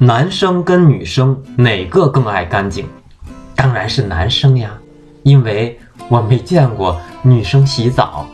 男生跟女生哪个更爱干净？当然是男生呀因为我没见过女生洗澡。